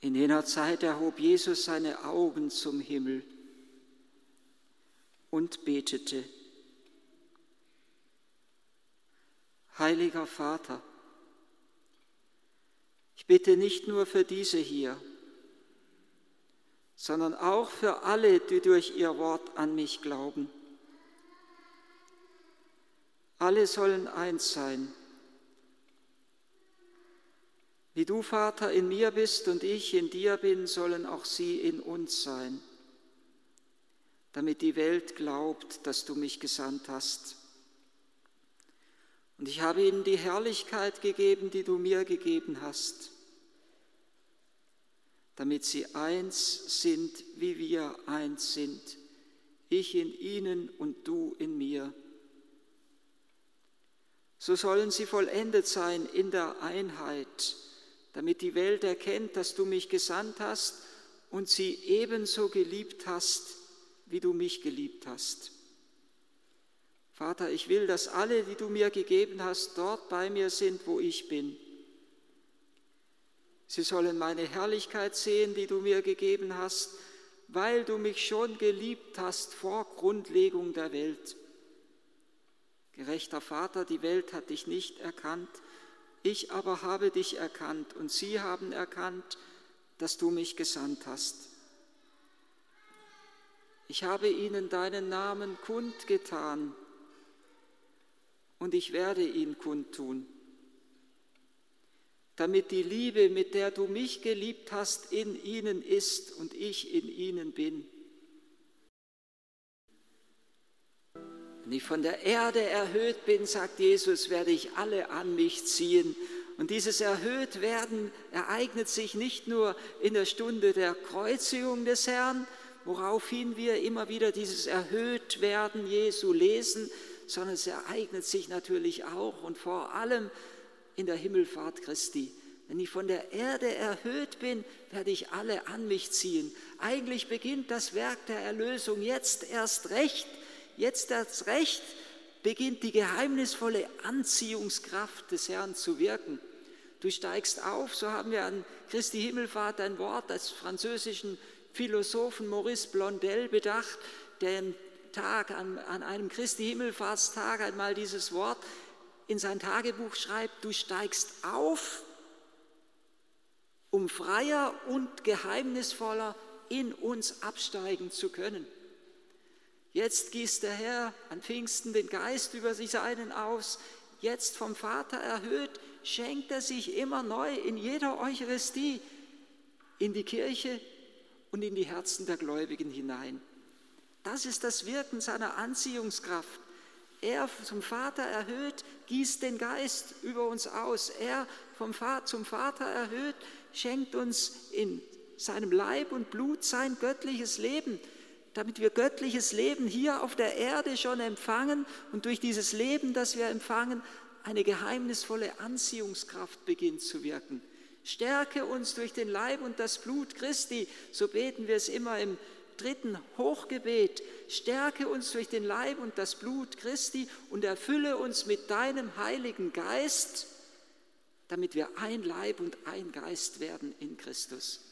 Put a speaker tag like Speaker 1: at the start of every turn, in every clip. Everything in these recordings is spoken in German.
Speaker 1: In jener Zeit erhob Jesus seine Augen zum Himmel und betete. Heiliger Vater, ich bitte nicht nur für diese hier, sondern auch für alle, die durch ihr Wort an mich glauben. Alle sollen eins sein. Wie du, Vater, in mir bist und ich in dir bin, sollen auch sie in uns sein, damit die Welt glaubt, dass du mich gesandt hast. Und ich habe ihnen die Herrlichkeit gegeben, die du mir gegeben hast, damit sie eins sind, wie wir eins sind, ich in ihnen und du in mir. So sollen sie vollendet sein in der Einheit, damit die Welt erkennt, dass du mich gesandt hast und sie ebenso geliebt hast, wie du mich geliebt hast. Vater, ich will, dass alle, die du mir gegeben hast, dort bei mir sind, wo ich bin. Sie sollen meine Herrlichkeit sehen, die du mir gegeben hast, weil du mich schon geliebt hast vor Grundlegung der Welt. Gerechter Vater, die Welt hat dich nicht erkannt, ich aber habe dich erkannt und sie haben erkannt, dass du mich gesandt hast. Ich habe ihnen deinen Namen kundgetan und ich werde ihn kundtun, damit die Liebe, mit der du mich geliebt hast, in ihnen ist und ich in ihnen bin. Wenn ich von der Erde erhöht bin, sagt Jesus, werde ich alle an mich ziehen. Und dieses Erhöhtwerden ereignet sich nicht nur in der Stunde der Kreuzigung des Herrn, woraufhin wir immer wieder dieses Erhöhtwerden Jesu lesen, sondern es ereignet sich natürlich auch und vor allem in der Himmelfahrt Christi. Wenn ich von der Erde erhöht bin, werde ich alle an mich ziehen. Eigentlich beginnt das Werk der Erlösung jetzt erst recht. Jetzt erst recht beginnt die geheimnisvolle Anziehungskraft des Herrn zu wirken. Du steigst auf, so haben wir an Christi Himmelfahrt ein Wort des französischen Philosophen Maurice Blondel bedacht, der im Tag, an, an einem Christi Himmelfahrtstag einmal dieses Wort in sein Tagebuch schreibt, du steigst auf, um freier und geheimnisvoller in uns absteigen zu können. Jetzt gießt der Herr an Pfingsten den Geist über sich seinen aus. Jetzt vom Vater erhöht, schenkt er sich immer neu in jeder Eucharistie in die Kirche und in die Herzen der Gläubigen hinein. Das ist das Wirken seiner Anziehungskraft. Er zum Vater erhöht, gießt den Geist über uns aus. Er vom Vater zum Vater erhöht, schenkt uns in seinem Leib und Blut sein göttliches Leben, damit wir göttliches Leben hier auf der Erde schon empfangen und durch dieses Leben, das wir empfangen, eine geheimnisvolle Anziehungskraft beginnt zu wirken. Stärke uns durch den Leib und das Blut Christi, so beten wir es immer im dritten Hochgebet, stärke uns durch den Leib und das Blut Christi und erfülle uns mit deinem Heiligen Geist, damit wir ein Leib und ein Geist werden in Christus.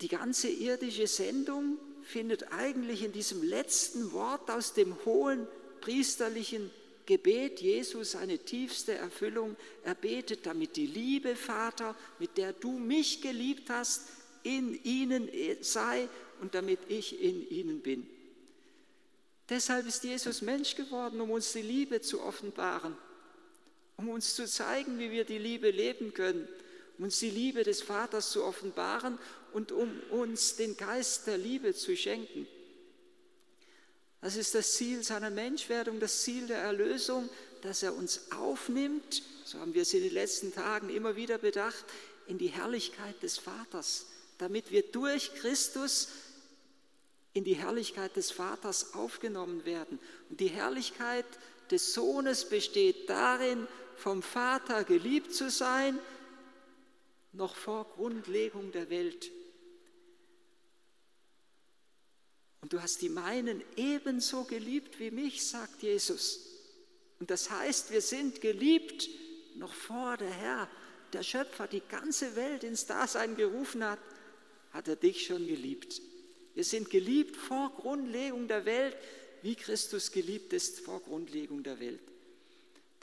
Speaker 1: Die ganze irdische Sendung findet eigentlich in diesem letzten Wort aus dem hohen priesterlichen Gebet Jesus seine tiefste Erfüllung. Er betet, damit die Liebe, Vater, mit der du mich geliebt hast, in ihnen sei und damit ich in ihnen bin. Deshalb ist Jesus Mensch geworden, um uns die Liebe zu offenbaren, um uns zu zeigen, wie wir die Liebe leben können, um uns die Liebe des Vaters zu offenbaren und um uns den Geist der Liebe zu schenken. Das ist das Ziel seiner Menschwerdung, das Ziel der Erlösung, dass er uns aufnimmt, so haben wir es in den letzten Tagen immer wieder bedacht, in die Herrlichkeit des Vaters damit wir durch Christus in die Herrlichkeit des Vaters aufgenommen werden. Und die Herrlichkeit des Sohnes besteht darin, vom Vater geliebt zu sein, noch vor Grundlegung der Welt. Und du hast die meinen ebenso geliebt wie mich, sagt Jesus. Und das heißt, wir sind geliebt noch vor der Herr der Schöpfer die ganze Welt ins Dasein gerufen hat, hat er dich schon geliebt. Wir sind geliebt vor Grundlegung der Welt, wie Christus geliebt ist vor Grundlegung der Welt.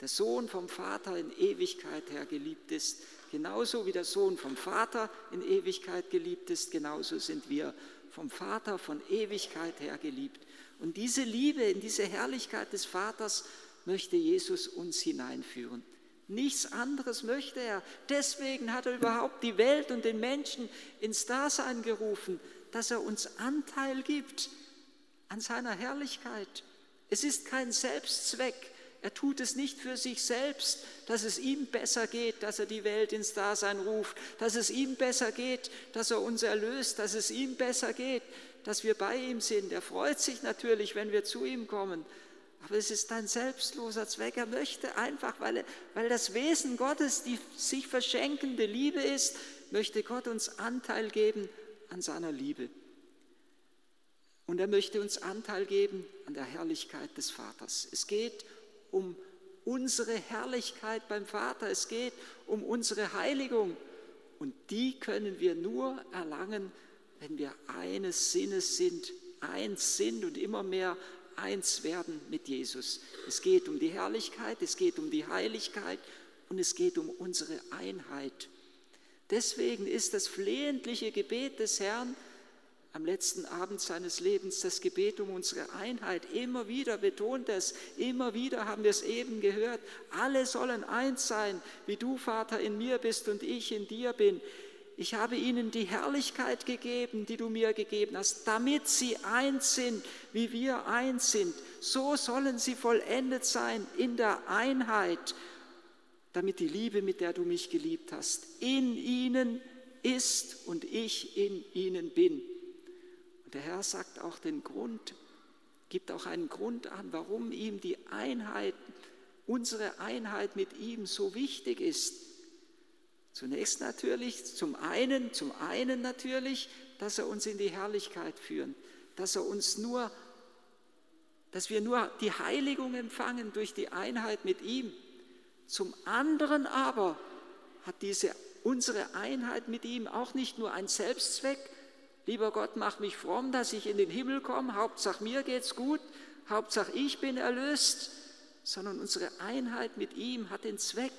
Speaker 1: Der Sohn vom Vater in Ewigkeit her geliebt ist, genauso wie der Sohn vom Vater in Ewigkeit geliebt ist, genauso sind wir vom Vater von Ewigkeit her geliebt. Und diese Liebe in diese Herrlichkeit des Vaters möchte Jesus uns hineinführen. Nichts anderes möchte er. Deswegen hat er überhaupt die Welt und den Menschen ins Dasein gerufen, dass er uns Anteil gibt an seiner Herrlichkeit. Es ist kein Selbstzweck. Er tut es nicht für sich selbst, dass es ihm besser geht, dass er die Welt ins Dasein ruft, dass es ihm besser geht, dass er uns erlöst, dass es ihm besser geht, dass wir bei ihm sind. Er freut sich natürlich, wenn wir zu ihm kommen. Aber es ist ein selbstloser Zweck. Er möchte einfach, weil, weil das Wesen Gottes die sich verschenkende Liebe ist, möchte Gott uns Anteil geben an seiner Liebe. Und er möchte uns Anteil geben an der Herrlichkeit des Vaters. Es geht um unsere Herrlichkeit beim Vater. Es geht um unsere Heiligung. Und die können wir nur erlangen, wenn wir eines Sinnes sind, eins sind und immer mehr eins werden mit Jesus. Es geht um die Herrlichkeit, es geht um die Heiligkeit und es geht um unsere Einheit. Deswegen ist das flehentliche Gebet des Herrn am letzten Abend seines Lebens das Gebet um unsere Einheit. Immer wieder betont es, immer wieder haben wir es eben gehört. Alle sollen eins sein, wie du, Vater, in mir bist und ich in dir bin. Ich habe ihnen die Herrlichkeit gegeben, die du mir gegeben hast, damit sie eins sind, wie wir eins sind. So sollen sie vollendet sein in der Einheit, damit die Liebe, mit der du mich geliebt hast, in ihnen ist und ich in ihnen bin. Der Herr sagt auch den Grund, gibt auch einen Grund an, warum ihm die Einheit, unsere Einheit mit ihm so wichtig ist. Zunächst natürlich, zum einen, zum einen natürlich, dass er uns in die Herrlichkeit führt, dass er uns nur, dass wir nur die Heiligung empfangen durch die Einheit mit ihm. Zum anderen aber hat diese unsere Einheit mit ihm auch nicht nur einen Selbstzweck, Lieber Gott, mach mich fromm, dass ich in den Himmel komme. Hauptsache mir geht's gut. Hauptsache ich bin erlöst. Sondern unsere Einheit mit ihm hat den Zweck,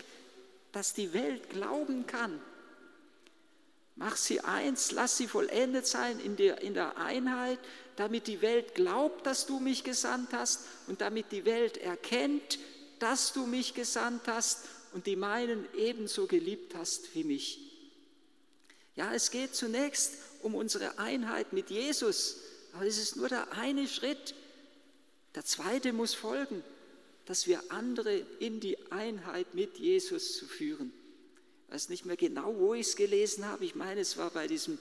Speaker 1: dass die Welt glauben kann. Mach sie eins, lass sie vollendet sein in der, in der Einheit, damit die Welt glaubt, dass du mich gesandt hast und damit die Welt erkennt, dass du mich gesandt hast und die meinen ebenso geliebt hast wie mich. Ja, es geht zunächst um unsere Einheit mit Jesus. Aber es ist nur der eine Schritt. Der zweite muss folgen, dass wir andere in die Einheit mit Jesus zu führen. Ich weiß nicht mehr genau, wo ich es gelesen habe. Ich meine, es war bei diesem,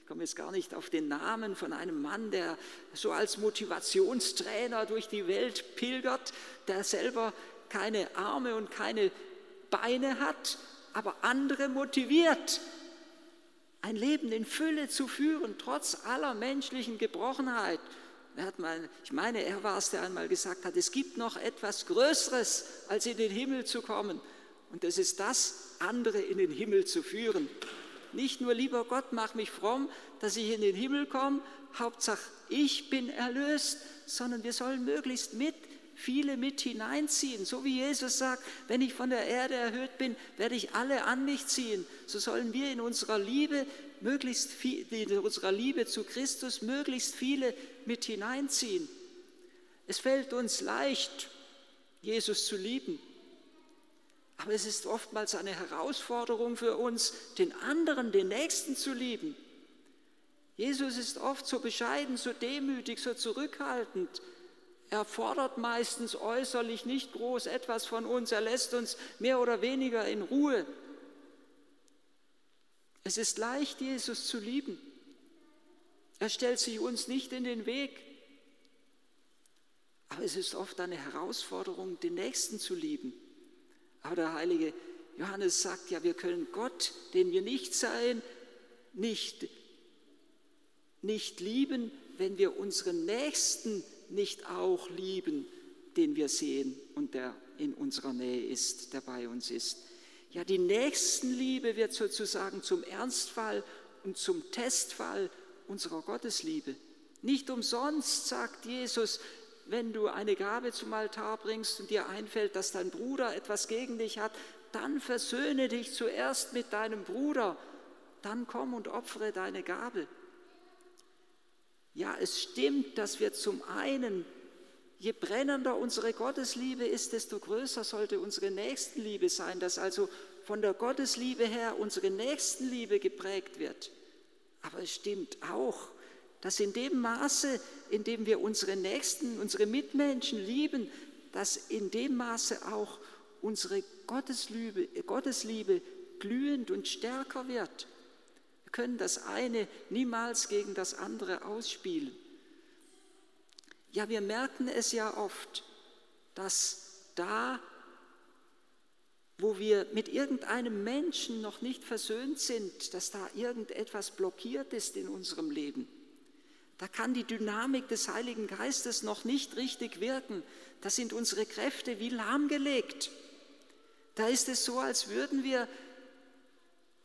Speaker 1: ich komme jetzt gar nicht auf den Namen von einem Mann, der so als Motivationstrainer durch die Welt pilgert, der selber keine Arme und keine Beine hat, aber andere motiviert ein Leben in Fülle zu führen, trotz aller menschlichen Gebrochenheit. Er hat mal, ich meine, er war es, der einmal gesagt hat, es gibt noch etwas Größeres, als in den Himmel zu kommen. Und das ist das, andere in den Himmel zu führen. Nicht nur, lieber Gott, mach mich fromm, dass ich in den Himmel komme, Hauptsache ich bin erlöst, sondern wir sollen möglichst mit viele mit hineinziehen. So wie Jesus sagt, wenn ich von der Erde erhöht bin, werde ich alle an mich ziehen. So sollen wir in unserer Liebe möglichst viel, in unserer Liebe zu Christus möglichst viele mit hineinziehen. Es fällt uns leicht, Jesus zu lieben. Aber es ist oftmals eine Herausforderung für uns, den anderen, den Nächsten zu lieben. Jesus ist oft so bescheiden, so demütig, so zurückhaltend. Er fordert meistens äußerlich nicht groß etwas von uns, er lässt uns mehr oder weniger in Ruhe. Es ist leicht, Jesus zu lieben. Er stellt sich uns nicht in den Weg. Aber es ist oft eine Herausforderung, den Nächsten zu lieben. Aber der heilige Johannes sagt ja, wir können Gott, den wir nicht seien, nicht, nicht lieben, wenn wir unseren Nächsten nicht auch lieben, den wir sehen und der in unserer Nähe ist, der bei uns ist. Ja, die Nächstenliebe wird sozusagen zum Ernstfall und zum Testfall unserer Gottesliebe. Nicht umsonst sagt Jesus, wenn du eine Gabe zum Altar bringst und dir einfällt, dass dein Bruder etwas gegen dich hat, dann versöhne dich zuerst mit deinem Bruder, dann komm und opfere deine Gabe. Ja, es stimmt, dass wir zum einen, je brennender unsere Gottesliebe ist, desto größer sollte unsere Nächstenliebe sein, dass also von der Gottesliebe her unsere Nächstenliebe geprägt wird. Aber es stimmt auch, dass in dem Maße, in dem wir unsere Nächsten, unsere Mitmenschen lieben, dass in dem Maße auch unsere Gottesliebe, Gottesliebe glühend und stärker wird. Wir können das eine niemals gegen das andere ausspielen. Ja, wir merken es ja oft, dass da, wo wir mit irgendeinem Menschen noch nicht versöhnt sind, dass da irgendetwas blockiert ist in unserem Leben. Da kann die Dynamik des Heiligen Geistes noch nicht richtig wirken. Da sind unsere Kräfte wie lahmgelegt. Da ist es so, als würden wir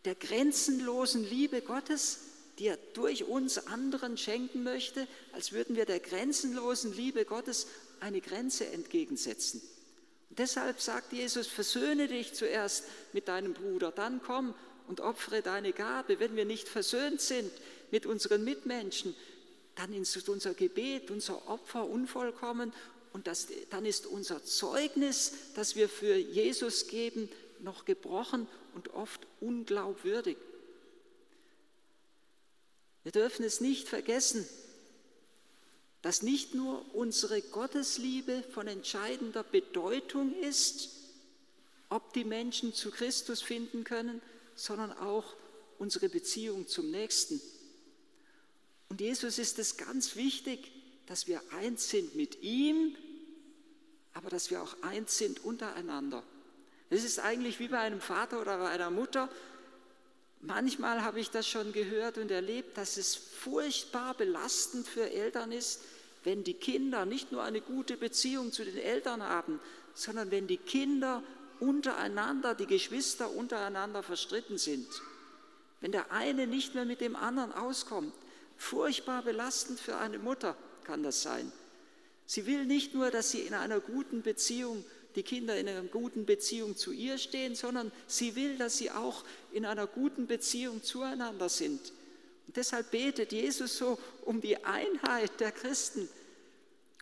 Speaker 1: der grenzenlosen Liebe Gottes, die er durch uns anderen schenken möchte, als würden wir der grenzenlosen Liebe Gottes eine Grenze entgegensetzen. Und deshalb sagt Jesus, versöhne dich zuerst mit deinem Bruder, dann komm und opfere deine Gabe. Wenn wir nicht versöhnt sind mit unseren Mitmenschen, dann ist unser Gebet, unser Opfer unvollkommen und das, dann ist unser Zeugnis, das wir für Jesus geben, noch gebrochen und oft unglaubwürdig. Wir dürfen es nicht vergessen, dass nicht nur unsere Gottesliebe von entscheidender Bedeutung ist, ob die Menschen zu Christus finden können, sondern auch unsere Beziehung zum Nächsten. Und Jesus ist es ganz wichtig, dass wir eins sind mit ihm, aber dass wir auch eins sind untereinander. Es ist eigentlich wie bei einem Vater oder bei einer Mutter. Manchmal habe ich das schon gehört und erlebt, dass es furchtbar belastend für Eltern ist, wenn die Kinder nicht nur eine gute Beziehung zu den Eltern haben, sondern wenn die Kinder untereinander, die Geschwister untereinander verstritten sind. Wenn der eine nicht mehr mit dem anderen auskommt. Furchtbar belastend für eine Mutter kann das sein. Sie will nicht nur, dass sie in einer guten Beziehung, die Kinder in einer guten Beziehung zu ihr stehen, sondern sie will, dass sie auch in einer guten Beziehung zueinander sind. Und deshalb betet Jesus so um die Einheit der Christen,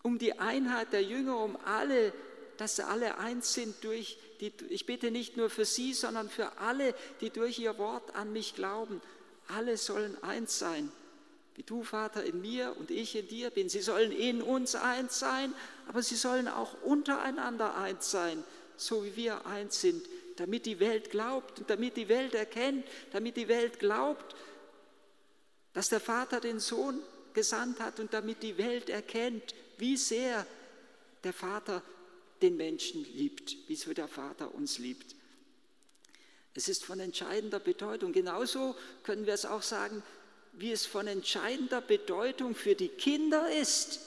Speaker 1: um die Einheit der Jünger, um alle, dass sie alle eins sind durch die, ich bete nicht nur für sie, sondern für alle, die durch ihr Wort an mich glauben. Alle sollen eins sein wie du, Vater, in mir und ich in dir bin. Sie sollen in uns eins sein, aber sie sollen auch untereinander eins sein, so wie wir eins sind, damit die Welt glaubt und damit die Welt erkennt, damit die Welt glaubt, dass der Vater den Sohn gesandt hat und damit die Welt erkennt, wie sehr der Vater den Menschen liebt, wie so der Vater uns liebt. Es ist von entscheidender Bedeutung. Genauso können wir es auch sagen, wie es von entscheidender Bedeutung für die Kinder ist,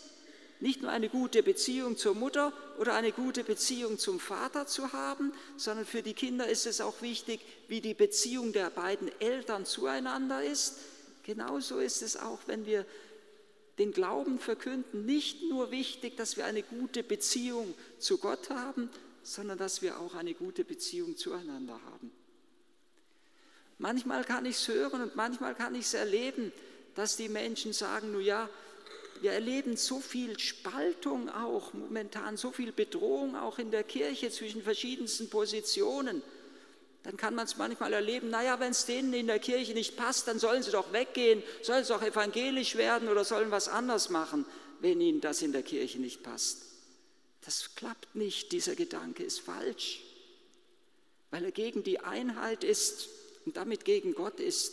Speaker 1: nicht nur eine gute Beziehung zur Mutter oder eine gute Beziehung zum Vater zu haben, sondern für die Kinder ist es auch wichtig, wie die Beziehung der beiden Eltern zueinander ist. Genauso ist es auch, wenn wir den Glauben verkünden, nicht nur wichtig, dass wir eine gute Beziehung zu Gott haben, sondern dass wir auch eine gute Beziehung zueinander haben. Manchmal kann ich es hören und manchmal kann ich es erleben, dass die Menschen sagen, nun ja, wir erleben so viel Spaltung auch momentan, so viel Bedrohung auch in der Kirche zwischen verschiedensten Positionen. Dann kann man es manchmal erleben, naja, wenn es denen in der Kirche nicht passt, dann sollen sie doch weggehen, sollen sie doch evangelisch werden oder sollen was anders machen, wenn ihnen das in der Kirche nicht passt. Das klappt nicht, dieser Gedanke ist falsch, weil er gegen die Einheit ist und damit gegen Gott ist.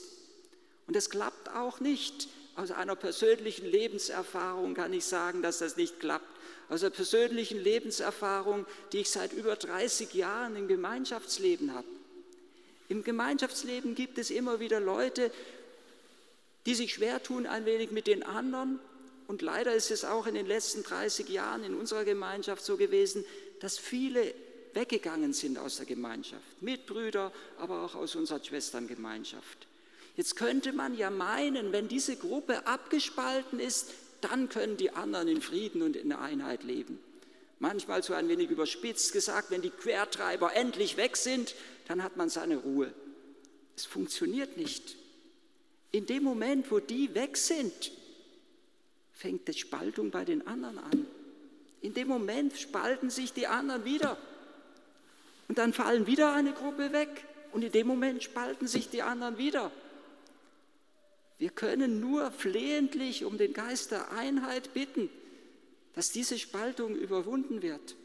Speaker 1: Und es klappt auch nicht. Aus einer persönlichen Lebenserfahrung kann ich sagen, dass das nicht klappt. Aus einer persönlichen Lebenserfahrung, die ich seit über 30 Jahren im Gemeinschaftsleben habe. Im Gemeinschaftsleben gibt es immer wieder Leute, die sich schwer tun ein wenig mit den anderen. Und leider ist es auch in den letzten 30 Jahren in unserer Gemeinschaft so gewesen, dass viele weggegangen sind aus der Gemeinschaft. Mitbrüder, aber auch aus unserer Schwesterngemeinschaft. Jetzt könnte man ja meinen, wenn diese Gruppe abgespalten ist, dann können die anderen in Frieden und in Einheit leben. Manchmal so ein wenig überspitzt gesagt, wenn die Quertreiber endlich weg sind, dann hat man seine Ruhe. Es funktioniert nicht. In dem Moment, wo die weg sind, fängt die Spaltung bei den anderen an. In dem Moment spalten sich die anderen wieder. Und dann fallen wieder eine Gruppe weg. Und in dem Moment spalten sich die anderen wieder. Wir können nur flehentlich um den Geist der Einheit bitten, dass diese Spaltung überwunden wird.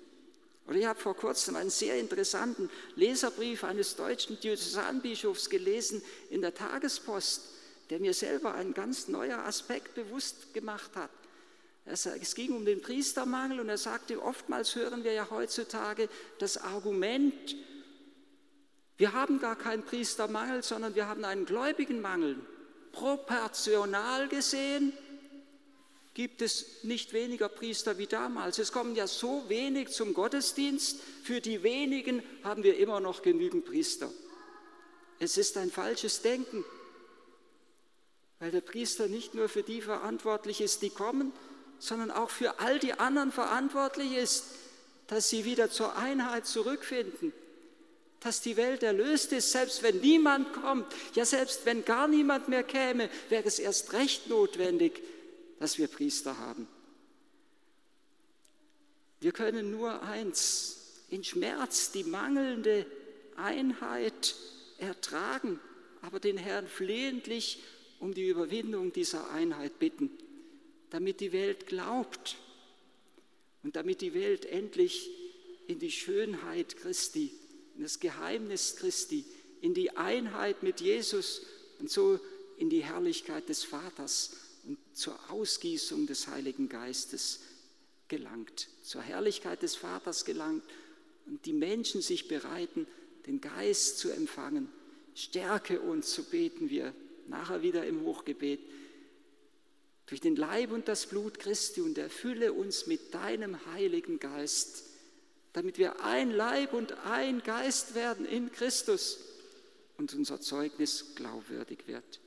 Speaker 1: Oder ich habe vor kurzem einen sehr interessanten Leserbrief eines deutschen Diözesanbischofs gelesen in der Tagespost, der mir selber einen ganz neuer Aspekt bewusst gemacht hat. Es ging um den Priestermangel und er sagte, oftmals hören wir ja heutzutage das Argument, wir haben gar keinen Priestermangel, sondern wir haben einen Gläubigenmangel proportional gesehen gibt es nicht weniger Priester wie damals. Es kommen ja so wenig zum Gottesdienst, für die wenigen haben wir immer noch genügend Priester. Es ist ein falsches Denken, weil der Priester nicht nur für die verantwortlich ist, die kommen, sondern auch für all die anderen verantwortlich ist, dass sie wieder zur Einheit zurückfinden dass die Welt erlöst ist, selbst wenn niemand kommt, ja selbst wenn gar niemand mehr käme, wäre es erst recht notwendig, dass wir Priester haben. Wir können nur eins, in Schmerz die mangelnde Einheit ertragen, aber den Herrn flehentlich um die Überwindung dieser Einheit bitten, damit die Welt glaubt und damit die Welt endlich in die Schönheit Christi in das Geheimnis Christi, in die Einheit mit Jesus und so in die Herrlichkeit des Vaters und zur Ausgießung des Heiligen Geistes gelangt, zur Herrlichkeit des Vaters gelangt und die Menschen sich bereiten, den Geist zu empfangen. Stärke uns, so beten wir nachher wieder im Hochgebet, durch den Leib und das Blut Christi und erfülle uns mit deinem Heiligen Geist damit wir ein Leib und ein Geist werden in Christus und unser Zeugnis glaubwürdig wird.